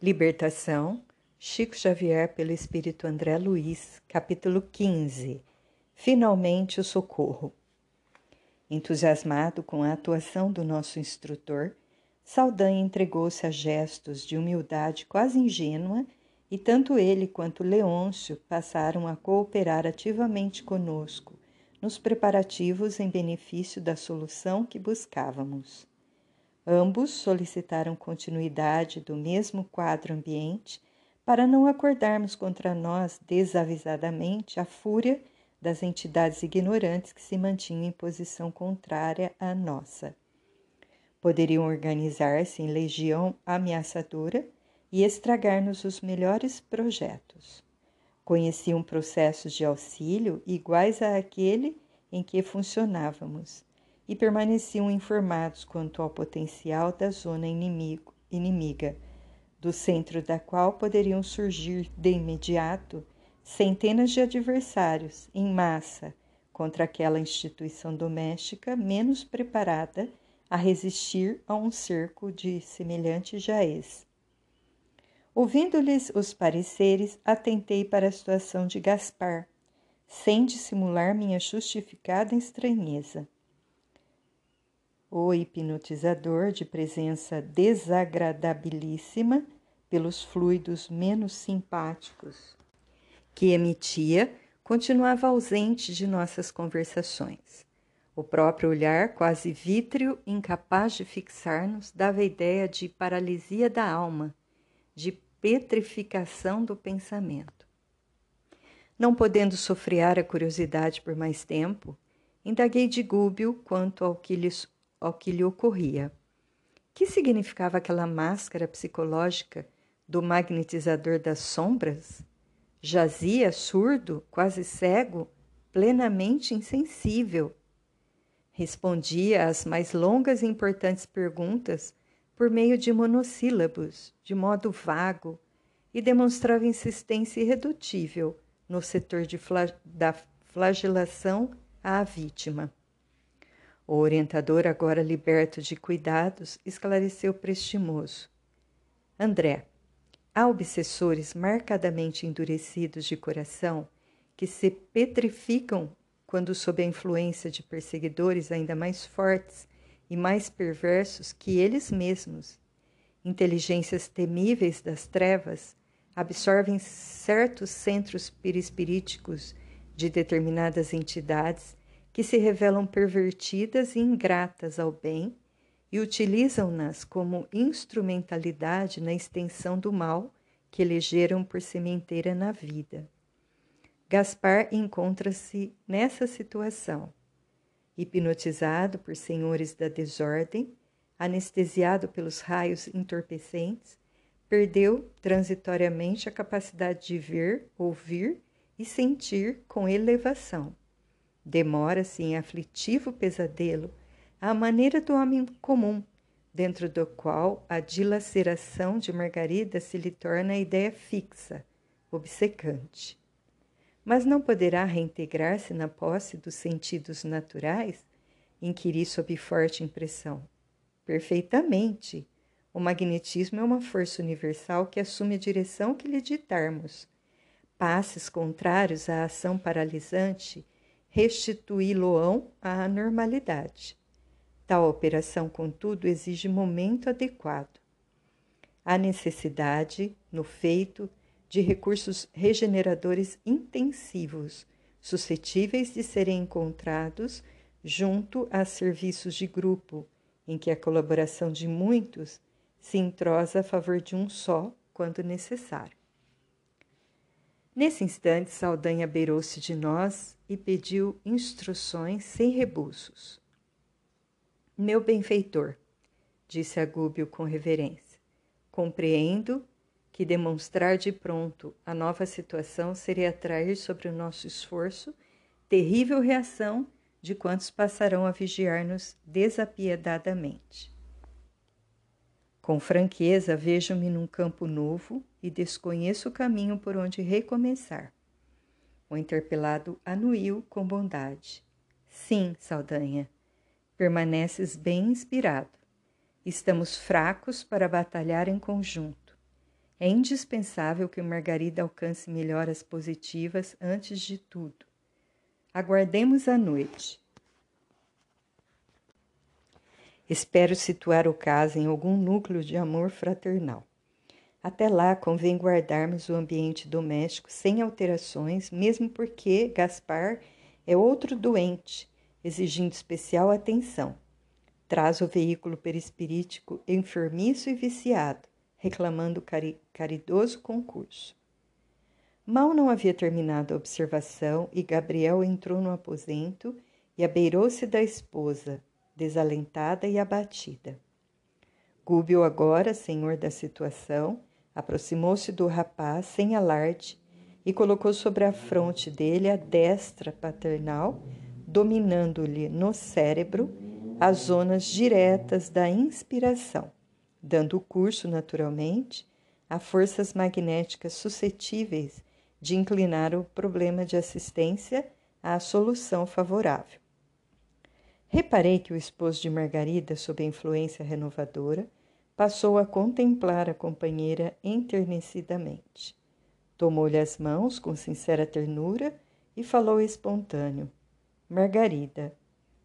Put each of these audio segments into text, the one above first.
Libertação, Chico Xavier pelo Espírito André Luiz, capítulo 15. Finalmente o socorro. Entusiasmado com a atuação do nosso instrutor, Saldanha entregou-se a gestos de humildade quase ingênua e tanto ele quanto Leôncio passaram a cooperar ativamente conosco nos preparativos em benefício da solução que buscávamos. Ambos solicitaram continuidade do mesmo quadro ambiente para não acordarmos contra nós desavisadamente a fúria das entidades ignorantes que se mantinham em posição contrária à nossa. Poderiam organizar-se em legião ameaçadora e estragar-nos os melhores projetos. Conheciam processos de auxílio iguais àquele em que funcionávamos e permaneciam informados quanto ao potencial da zona inimigo, inimiga, do centro da qual poderiam surgir de imediato centenas de adversários em massa contra aquela instituição doméstica menos preparada a resistir a um cerco de semelhante jaez. Ouvindo-lhes os pareceres, atentei para a situação de Gaspar, sem dissimular minha justificada estranheza o hipnotizador de presença desagradabilíssima pelos fluidos menos simpáticos que emitia continuava ausente de nossas conversações. O próprio olhar, quase vítreo, incapaz de fixar-nos, dava a ideia de paralisia da alma, de petrificação do pensamento. Não podendo sofrear a curiosidade por mais tempo, indaguei de Gúbio quanto ao que lhes ao que lhe ocorria. Que significava aquela máscara psicológica do magnetizador das sombras? Jazia surdo, quase cego, plenamente insensível. Respondia às mais longas e importantes perguntas por meio de monossílabos, de modo vago, e demonstrava insistência irredutível no setor flag da flagelação à vítima. O orientador, agora liberto de cuidados, esclareceu prestimoso. André, há obsessores marcadamente endurecidos de coração que se petrificam quando sob a influência de perseguidores ainda mais fortes e mais perversos que eles mesmos. Inteligências temíveis das trevas absorvem certos centros perispiríticos de determinadas entidades que se revelam pervertidas e ingratas ao bem e utilizam-nas como instrumentalidade na extensão do mal que elegeram por sementeira na vida. Gaspar encontra-se nessa situação. Hipnotizado por senhores da desordem, anestesiado pelos raios entorpecentes, perdeu transitoriamente a capacidade de ver, ouvir e sentir com elevação demora-se em aflitivo pesadelo à maneira do homem comum, dentro do qual a dilaceração de Margarida se lhe torna ideia fixa, obcecante. Mas não poderá reintegrar-se na posse dos sentidos naturais? Inquiri sob forte impressão. Perfeitamente. O magnetismo é uma força universal que assume a direção que lhe ditarmos. Passes contrários à ação paralisante restituí-lo-ão à normalidade. Tal operação, contudo, exige momento adequado. Há necessidade, no feito, de recursos regeneradores intensivos, suscetíveis de serem encontrados junto a serviços de grupo, em que a colaboração de muitos se entrosa a favor de um só, quando necessário. Nesse instante, Saldanha beirou-se de nós e pediu instruções sem rebuços. Meu benfeitor, disse Agúbio com reverência, compreendo que demonstrar de pronto a nova situação seria atrair sobre o nosso esforço terrível reação de quantos passarão a vigiar-nos desapiedadamente. Com franqueza, vejo-me num campo novo e desconheço o caminho por onde recomeçar. O interpelado anuiu com bondade. Sim, Saldanha, permaneces bem inspirado. Estamos fracos para batalhar em conjunto. É indispensável que Margarida alcance melhoras positivas antes de tudo. Aguardemos a noite. Espero situar o caso em algum núcleo de amor fraternal. Até lá, convém guardarmos o ambiente doméstico sem alterações, mesmo porque Gaspar é outro doente, exigindo especial atenção. Traz o veículo perispirítico enfermiço e viciado, reclamando cari caridoso concurso. Mal não havia terminado a observação e Gabriel entrou no aposento e abeirou-se da esposa, desalentada e abatida. Gúbio, agora senhor da situação, aproximou-se do rapaz sem alarde e colocou sobre a fronte dele a destra paternal, dominando-lhe no cérebro as zonas diretas da inspiração dando curso naturalmente a forças magnéticas suscetíveis de inclinar o problema de assistência à solução favorável. Reparei que o esposo de Margarida, sob a influência renovadora, passou a contemplar a companheira enternecidamente. Tomou-lhe as mãos com sincera ternura e falou espontâneo: Margarida,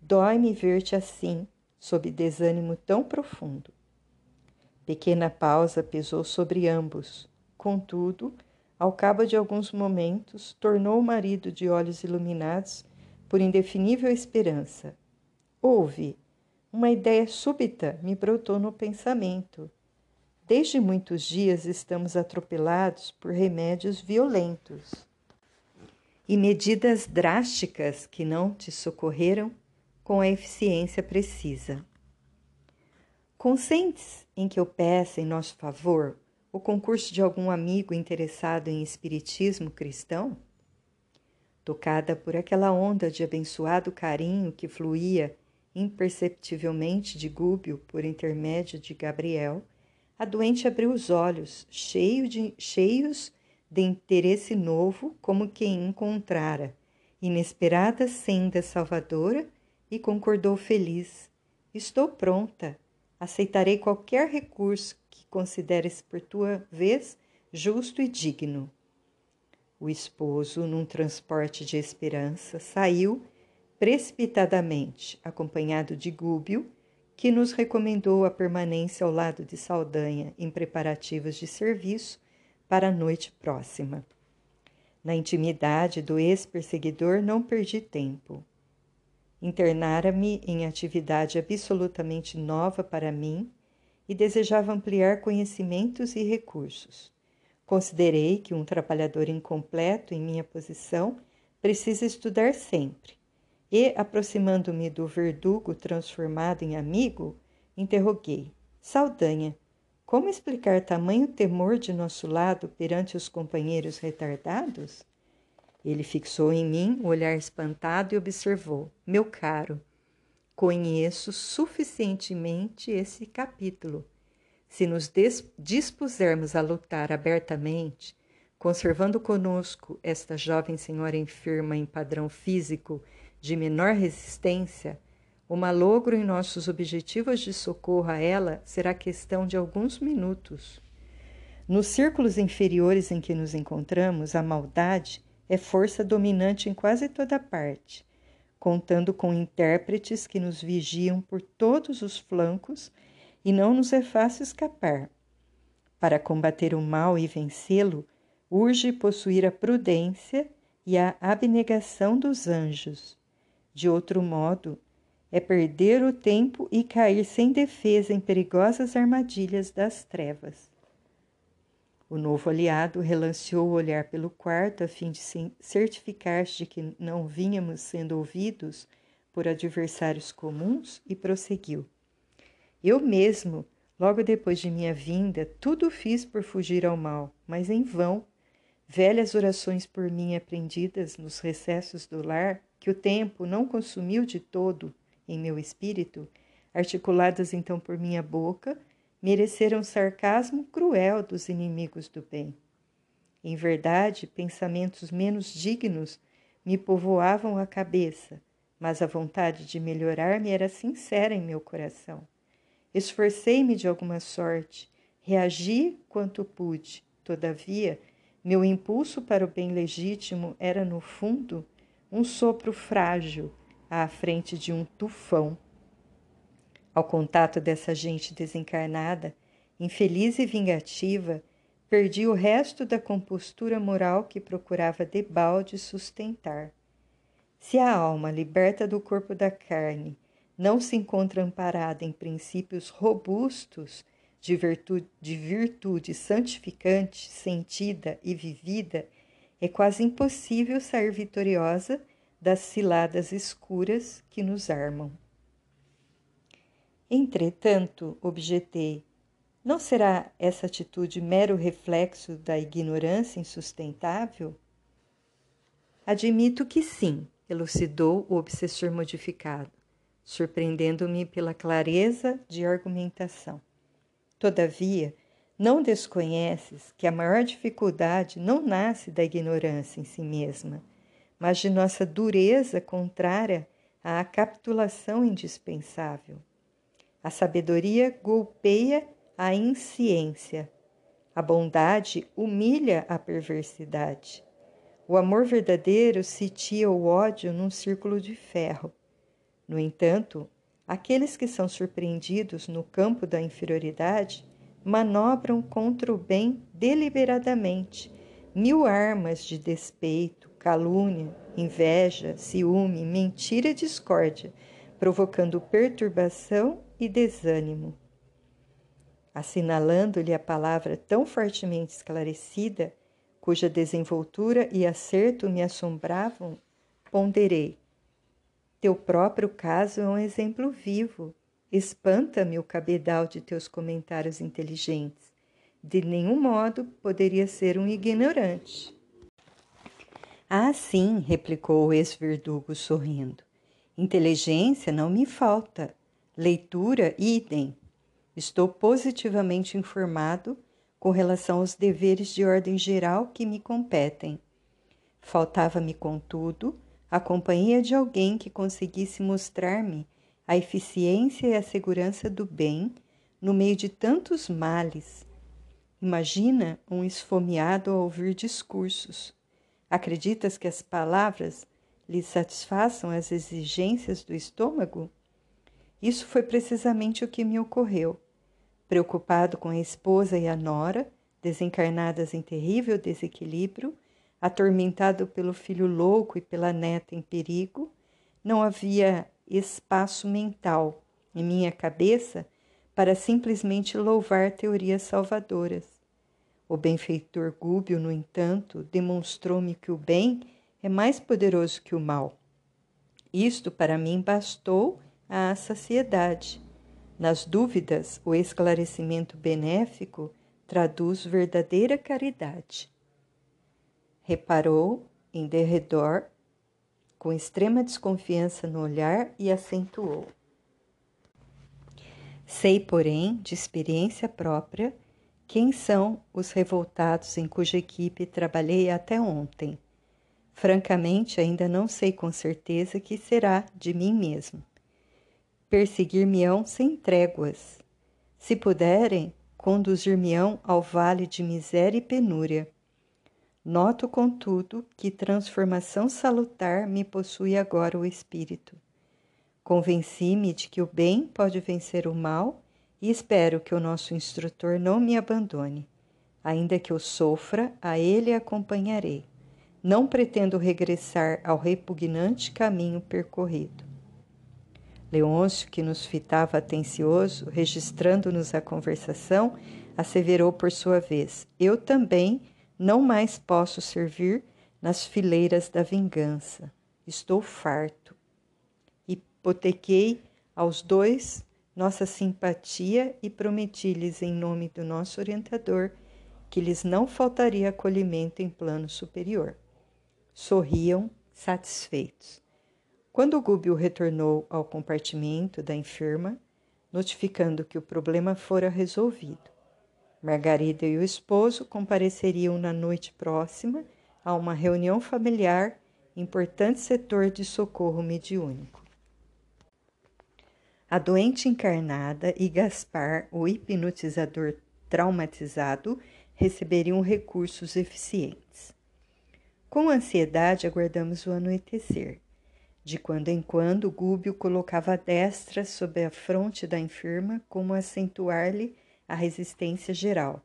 dói-me ver-te assim, sob desânimo tão profundo. Pequena pausa pesou sobre ambos. Contudo, ao cabo de alguns momentos, tornou o marido de olhos iluminados por indefinível esperança. Houve. Uma ideia súbita me brotou no pensamento. Desde muitos dias estamos atropelados por remédios violentos e medidas drásticas que não te socorreram com a eficiência precisa. Consentes em que eu peça em nosso favor o concurso de algum amigo interessado em espiritismo cristão? Tocada por aquela onda de abençoado carinho que fluía imperceptivelmente de Gúbio por intermédio de Gabriel, a doente abriu os olhos, cheio de, cheios de interesse novo, como quem encontrara inesperada senda salvadora, e concordou feliz: Estou pronta aceitarei qualquer recurso que consideres por tua vez justo e digno. O esposo, num transporte de esperança, saiu precipitadamente, acompanhado de Gúbio, que nos recomendou a permanência ao lado de Saldanha em preparativos de serviço para a noite próxima. Na intimidade do ex-perseguidor não perdi tempo. Internara-me em atividade absolutamente nova para mim e desejava ampliar conhecimentos e recursos. Considerei que um trabalhador incompleto em minha posição precisa estudar sempre. E, aproximando-me do verdugo transformado em amigo, interroguei: Saldanha, como explicar tamanho temor de nosso lado perante os companheiros retardados? Ele fixou em mim o olhar espantado e observou: Meu caro, conheço suficientemente esse capítulo. Se nos dispusermos a lutar abertamente, conservando conosco esta jovem senhora enferma em padrão físico de menor resistência, o malogro em nossos objetivos de socorro a ela será questão de alguns minutos. Nos círculos inferiores em que nos encontramos, a maldade é força dominante em quase toda parte, contando com intérpretes que nos vigiam por todos os flancos e não nos é fácil escapar. Para combater o mal e vencê-lo, urge possuir a prudência e a abnegação dos anjos. De outro modo, é perder o tempo e cair sem defesa em perigosas armadilhas das trevas. O novo aliado relanceou o olhar pelo quarto a fim de certificar-se de que não vínhamos sendo ouvidos por adversários comuns e prosseguiu. Eu mesmo, logo depois de minha vinda, tudo fiz por fugir ao mal, mas em vão. Velhas orações por mim aprendidas nos recessos do lar, que o tempo não consumiu de todo em meu espírito, articuladas então por minha boca, mereceram sarcasmo cruel dos inimigos do bem. Em verdade, pensamentos menos dignos me povoavam a cabeça, mas a vontade de melhorar-me era sincera em meu coração. Esforcei-me de alguma sorte, Reagi quanto pude, todavia, meu impulso para o bem legítimo era, no fundo, um sopro frágil à frente de um tufão. Ao contato dessa gente desencarnada, infeliz e vingativa, perdi o resto da compostura moral que procurava debalde sustentar. Se a alma, liberta do corpo da carne, não se encontra amparada em princípios robustos de virtude, de virtude santificante, sentida e vivida, é quase impossível sair vitoriosa das ciladas escuras que nos armam. Entretanto, objetei, não será essa atitude mero reflexo da ignorância insustentável? Admito que sim, elucidou o obsessor modificado, surpreendendo-me pela clareza de argumentação. Todavia, não desconheces que a maior dificuldade não nasce da ignorância em si mesma, mas de nossa dureza contrária à capitulação indispensável. A sabedoria golpeia a insciência. A bondade humilha a perversidade. O amor verdadeiro sitia o ódio num círculo de ferro. No entanto, Aqueles que são surpreendidos no campo da inferioridade manobram contra o bem deliberadamente mil armas de despeito, calúnia, inveja, ciúme, mentira e discórdia, provocando perturbação e desânimo. Assinalando-lhe a palavra tão fortemente esclarecida, cuja desenvoltura e acerto me assombravam, ponderei. Teu próprio caso é um exemplo vivo. Espanta-me o cabedal de teus comentários inteligentes. De nenhum modo poderia ser um ignorante. Ah, sim, replicou o ex-verdugo sorrindo. Inteligência não me falta. Leitura, idem. Estou positivamente informado com relação aos deveres de ordem geral que me competem. Faltava-me, contudo, a companhia de alguém que conseguisse mostrar-me a eficiência e a segurança do bem no meio de tantos males. Imagina um esfomeado a ouvir discursos. Acreditas que as palavras lhe satisfaçam as exigências do estômago? Isso foi precisamente o que me ocorreu. Preocupado com a esposa e a nora, desencarnadas em terrível desequilíbrio, atormentado pelo filho louco e pela neta em perigo, não havia espaço mental em minha cabeça para simplesmente louvar teorias salvadoras. O benfeitor Gúbio, no entanto, demonstrou-me que o bem é mais poderoso que o mal. Isto para mim bastou à saciedade. Nas dúvidas, o esclarecimento benéfico traduz verdadeira caridade. Reparou em derredor com extrema desconfiança no olhar e acentuou. Sei, porém, de experiência própria, quem são os revoltados em cuja equipe trabalhei até ontem. Francamente, ainda não sei com certeza que será de mim mesmo. Perseguir-me-ão sem tréguas. Se puderem, conduzir-me-ão ao vale de miséria e penúria Noto, contudo, que transformação salutar me possui agora o espírito. Convenci-me de que o bem pode vencer o mal e espero que o nosso instrutor não me abandone. Ainda que eu sofra, a ele acompanharei. Não pretendo regressar ao repugnante caminho percorrido. Leôncio, que nos fitava atencioso, registrando-nos a conversação, asseverou por sua vez: Eu também não mais posso servir nas fileiras da vingança. Estou farto. Hipotequei aos dois nossa simpatia e prometi-lhes, em nome do nosso orientador, que lhes não faltaria acolhimento em plano superior. Sorriam satisfeitos. Quando Gúbio retornou ao compartimento da enferma, notificando que o problema fora resolvido, Margarida e o esposo compareceriam na noite próxima a uma reunião familiar, importante setor de socorro mediúnico. A doente encarnada e Gaspar, o hipnotizador traumatizado receberiam recursos eficientes. Com ansiedade aguardamos o anoitecer. De quando em quando, Gúbio colocava a destra sobre a fronte da enferma, como acentuar-lhe a resistência geral.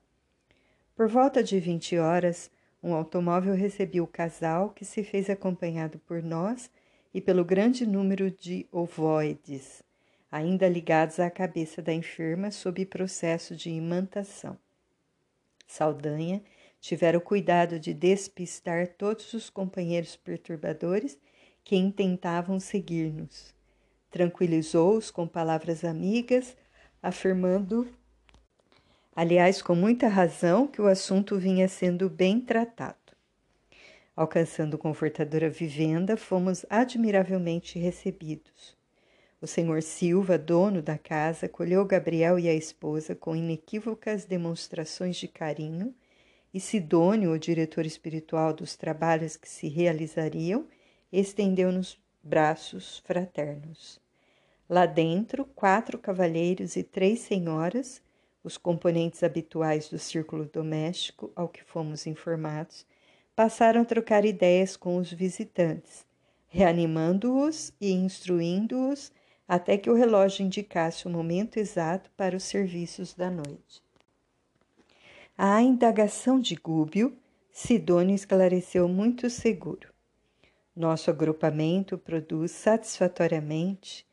Por volta de vinte horas, um automóvel recebeu o casal, que se fez acompanhado por nós e pelo grande número de ovoides, ainda ligados à cabeça da enferma sob processo de imantação. Saldanha tivera o cuidado de despistar todos os companheiros perturbadores que intentavam seguir-nos. Tranquilizou-os com palavras amigas, afirmando, aliás, com muita razão, que o assunto vinha sendo bem tratado. Alcançando confortadora vivenda, fomos admiravelmente recebidos. O senhor Silva, dono da casa, acolheu Gabriel e a esposa com inequívocas demonstrações de carinho, e Sidônio, o diretor espiritual dos trabalhos que se realizariam, estendeu-nos braços fraternos. Lá dentro, quatro cavalheiros e três senhoras, os componentes habituais do círculo doméstico, ao que fomos informados, passaram a trocar ideias com os visitantes, reanimando-os e instruindo-os até que o relógio indicasse o momento exato para os serviços da noite. A indagação de Gúbio, Sidônio esclareceu muito seguro. Nosso agrupamento produz satisfatoriamente,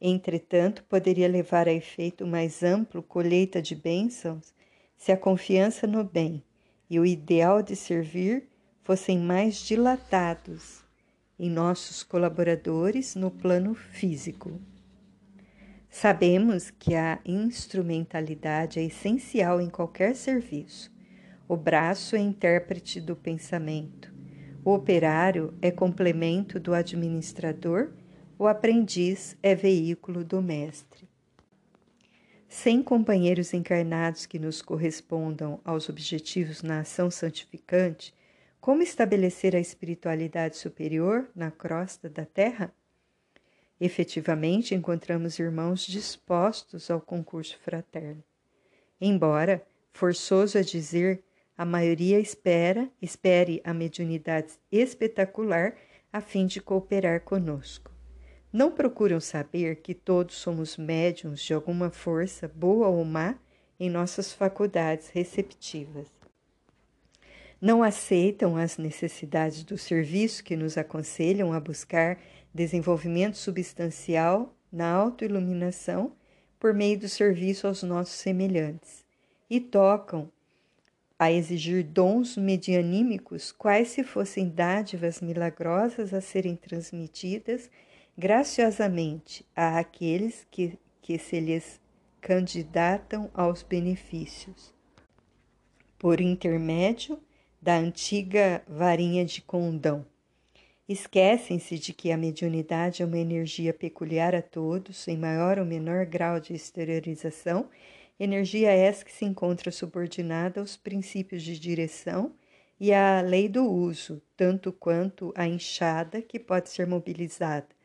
entretanto, poderia levar a efeito mais amplo colheita de bênçãos se a confiança no bem e o ideal de servir fossem mais dilatados em nossos colaboradores no plano físico. Sabemos que a instrumentalidade é essencial em qualquer serviço. O braço é intérprete do pensamento, o operário é complemento do administrador, o aprendiz é veículo do mestre. Sem companheiros encarnados que nos correspondam aos objetivos na ação santificante, como estabelecer a espiritualidade superior na crosta da terra? Efetivamente, encontramos irmãos dispostos ao concurso fraterno. Embora, forçoso a dizer, a maioria espera, espere a mediunidade espetacular a fim de cooperar conosco. Não procuram saber que todos somos médiums de alguma força, boa ou má, em nossas faculdades receptivas. Não aceitam as necessidades do serviço que nos aconselham a buscar desenvolvimento substancial na autoiluminação por meio do serviço aos nossos semelhantes e tocam a exigir dons medianímicos, quais se fossem dádivas milagrosas a serem transmitidas graciosamente a aqueles que, que se lhes candidatam aos benefícios. Por intermédio da antiga varinha de condão. Esquecem-se de que a mediunidade é uma energia peculiar a todos, em maior ou menor grau de exteriorização Energia essa que se encontra subordinada aos princípios de direção e à lei do uso, tanto quanto a enxada que pode ser mobilizada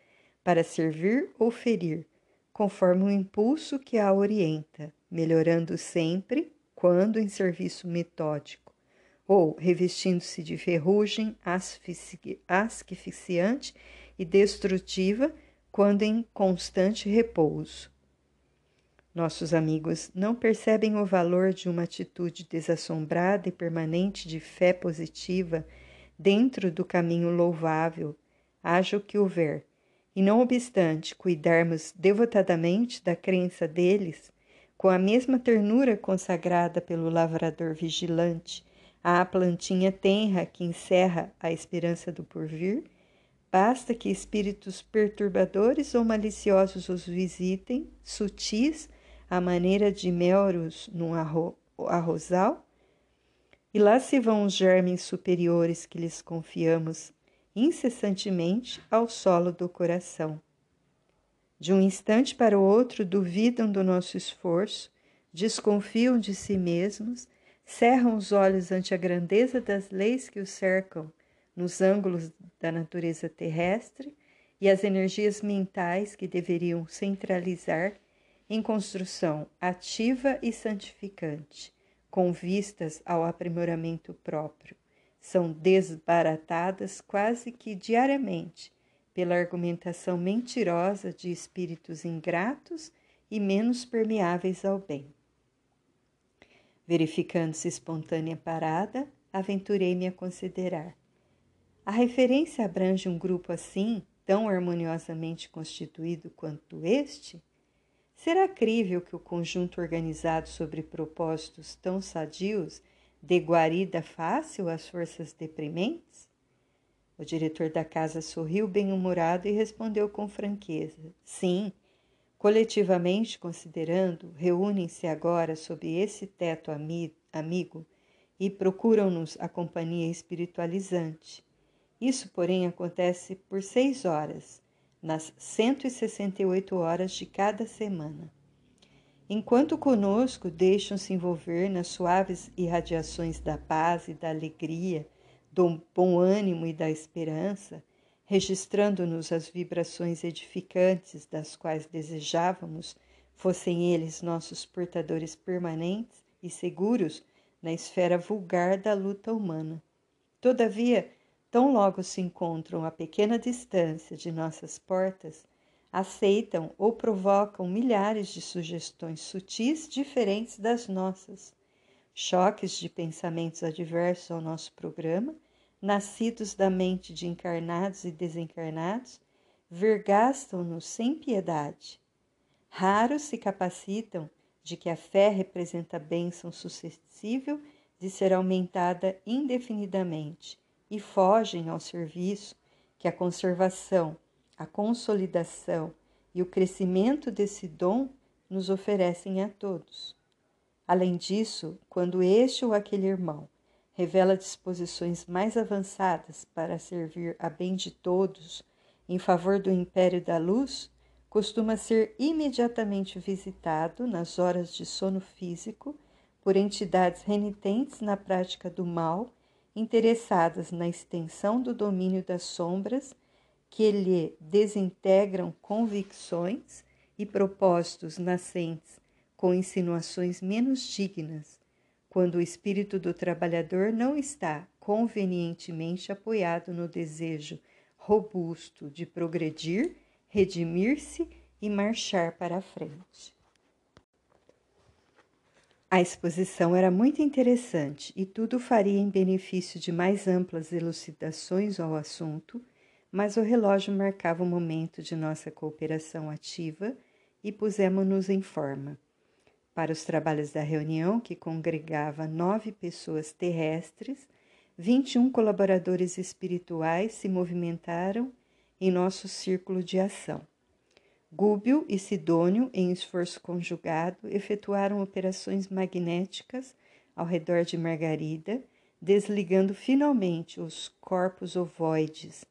para servir ou ferir, conforme o impulso que a orienta, melhorando sempre quando em serviço metódico, ou revestindo-se de ferrugem asfixiante e destrutiva quando em constante repouso. Nossos amigos não percebem o valor de uma atitude desassombrada e permanente de fé positiva dentro do caminho louvável, haja o que houver, e não obstante cuidarmos devotadamente da crença deles, com a mesma ternura consagrada pelo lavrador vigilante à plantinha tenra que encerra a esperança do porvir, basta que espíritos perturbadores ou maliciosos os visitem, sutis à maneira de melros num arro arrozal, e lá se vão os germes superiores que lhes confiamos incessantemente ao solo do coração. De um instante para o outro duvidam do nosso esforço, desconfiam de si mesmos, cerram os olhos ante a grandeza das leis que os cercam nos ângulos da natureza terrestre e as energias mentais que deveriam centralizar em construção ativa e santificante, com vistas ao aprimoramento próprio. São desbaratadas quase que diariamente pela argumentação mentirosa de espíritos ingratos e menos permeáveis ao bem. Verificando-se espontânea parada, aventurei-me a considerar. A referência abrange um grupo assim, tão harmoniosamente constituído quanto este? Será crível que o conjunto organizado sobre propósitos tão sadios dê guarida fácil às forças deprimentes? O diretor da casa sorriu bem-humorado e respondeu com franqueza: Sim, coletivamente considerando, reúnem-se agora sob esse teto ami amigo e procuram-nos a companhia espiritualizante. Isso, porém, acontece por seis horas, nas 168 horas de cada semana. Enquanto conosco deixam-se envolver nas suaves irradiações da paz e da alegria, do bom ânimo e da esperança, registrando-nos as vibrações edificantes das quais desejávamos fossem eles nossos portadores permanentes e seguros na esfera vulgar da luta humana. Todavia, tão logo se encontram a pequena distância de nossas portas, aceitam ou provocam milhares de sugestões sutis diferentes das nossas, choques de pensamentos adversos ao nosso programa, nascidos da mente de encarnados e desencarnados, vergastam-nos sem piedade. Raros se capacitam de que a fé representa bênção suscetível de ser aumentada indefinidamente e fogem ao serviço que a conservação, a consolidação e o crescimento desse dom nos oferecem a todos. Além disso, quando este ou aquele irmão revela disposições mais avançadas para servir a bem de todos em favor do império da luz, costuma ser imediatamente visitado nas horas de sono físico por entidades renitentes na prática do mal interessadas na extensão do domínio das sombras que lhe desintegram convicções e propósitos nascentes com insinuações menos dignas, quando o espírito do trabalhador não está convenientemente apoiado no desejo robusto de progredir, redimir-se e marchar para a frente. A exposição era muito interessante e tudo faria em benefício de mais amplas elucidações ao assunto, mas o relógio marcava o momento de nossa cooperação ativa e pusemos-nos em forma. Para os trabalhos da reunião, que congregava nove pessoas terrestres, 21 colaboradores espirituais se movimentaram em nosso círculo de ação. Gúbio e Sidônio, em esforço conjugado, efetuaram operações magnéticas ao redor de Margarida, desligando finalmente os corpos ovoides,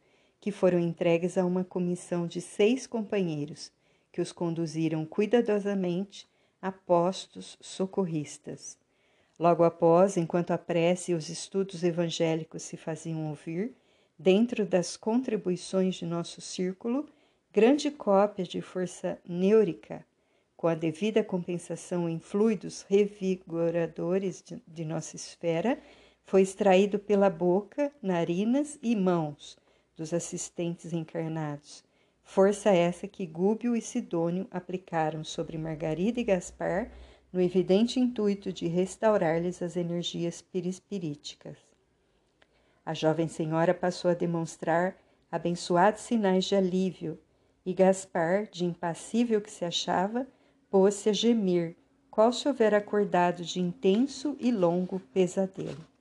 que foram entregues a uma comissão de seis companheiros, que os conduziram cuidadosamente a postos socorristas. Logo após, enquanto a prece e os estudos evangélicos se faziam ouvir, dentro das contribuições de nosso círculo, grande cópia de força neurica, com a devida compensação em fluidos revigoradores de, de nossa esfera, foi extraído pela boca, narinas e mãos dos assistentes encarnados. Força essa que Gúbio e Sidônio aplicaram sobre Margarida e Gaspar no evidente intuito de restaurar-lhes as energias perispiríticas. A jovem senhora passou a demonstrar abençoados sinais de alívio e Gaspar, de impassível que se achava, pôs-se a gemir, qual se houver acordado de intenso e longo pesadelo.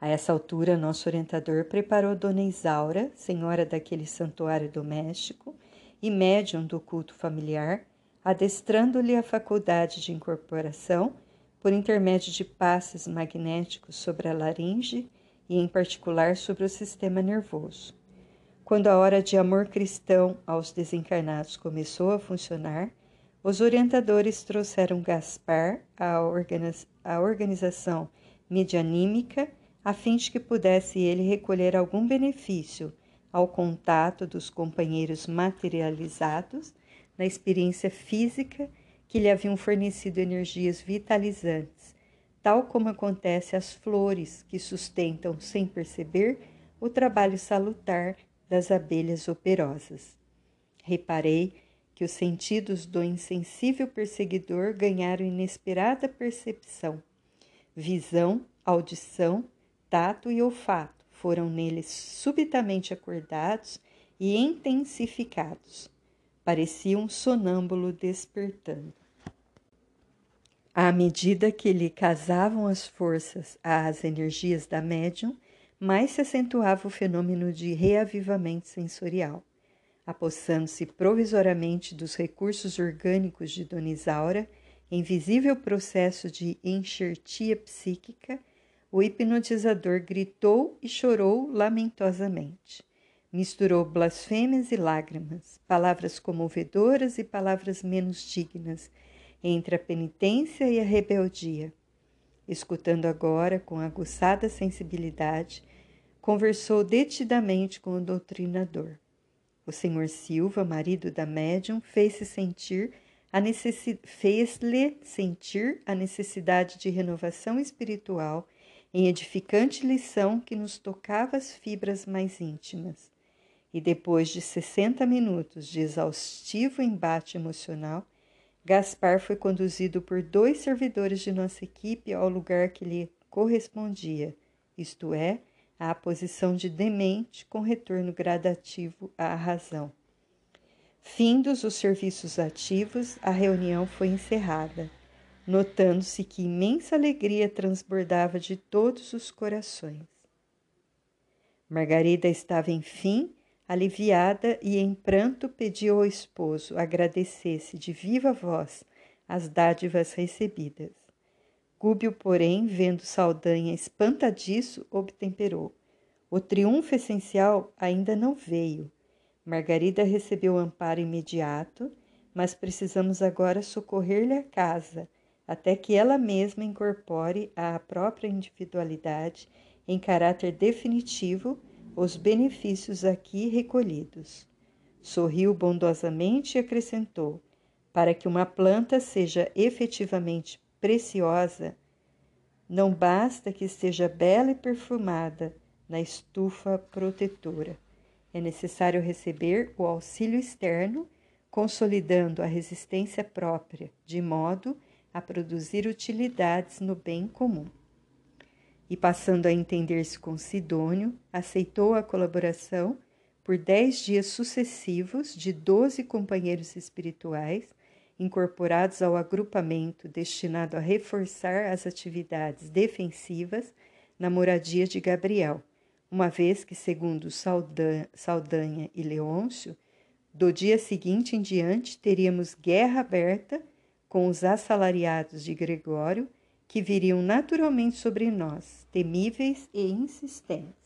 A essa altura, nosso orientador preparou Dona Isaura, senhora daquele santuário doméstico e médium do culto familiar, adestrando-lhe a faculdade de incorporação por intermédio de passes magnéticos sobre a laringe e, em particular, sobre o sistema nervoso. Quando a hora de amor cristão aos desencarnados começou a funcionar, os orientadores trouxeram Gaspar à, organiz à organização medianímica a fim de que pudesse ele recolher algum benefício ao contato dos companheiros materializados na experiência física que lhe haviam fornecido energias vitalizantes, tal como acontece às flores que sustentam sem perceber o trabalho salutar das abelhas operosas. Reparei que os sentidos do insensível perseguidor ganharam inesperada percepção. Visão, audição, tato e olfato foram neles subitamente acordados e intensificados. Parecia um sonâmbulo despertando. À medida que lhe casavam as forças às energias da médium, mais se acentuava o fenômeno de reavivamento sensorial. Apossando-se provisoriamente dos recursos orgânicos de Dona Isaura, em visível processo de enxertia psíquica, o hipnotizador gritou e chorou lamentosamente. Misturou blasfêmias e lágrimas, palavras comovedoras e palavras menos dignas, entre a penitência e a rebeldia. Escutando agora com aguçada sensibilidade, conversou detidamente com o doutrinador. O senhor Silva, marido da médium, fez-se sentir fez-lhe sentir a necessidade de renovação espiritual em edificante lição que nos tocava as fibras mais íntimas. E depois de sessenta minutos de exaustivo embate emocional, Gaspar foi conduzido por dois servidores de nossa equipe ao lugar que lhe correspondia, isto é, à posição de demente com retorno gradativo à razão. Findos os serviços ativos, a reunião foi encerrada, notando-se que imensa alegria transbordava de todos os corações. Margarida estava, enfim, aliviada e em pranto pediu ao esposo agradecesse de viva voz as dádivas recebidas. Gúbio, porém, vendo Saldanha espantadiço, obtemperou. O triunfo essencial ainda não veio. Margarida recebeu amparo imediato, mas precisamos agora socorrer-lhe a casa, até que ela mesma incorpore à própria individualidade, em caráter definitivo, os benefícios aqui recolhidos. Sorriu bondosamente e acrescentou: para que uma planta seja efetivamente preciosa, não basta que esteja bela e perfumada na estufa protetora. É necessário receber o auxílio externo, consolidando a resistência própria, de modo a produzir utilidades no bem comum. E passando a entender-se com Sidônio, aceitou a colaboração por dez dias sucessivos de doze companheiros espirituais incorporados ao agrupamento destinado a reforçar as atividades defensivas na moradia de Gabriel, uma vez que, segundo Saldanha e Leôncio, do dia seguinte em diante teríamos guerra aberta com os assalariados de Gregório, que viriam naturalmente sobre nós, temíveis e insistentes.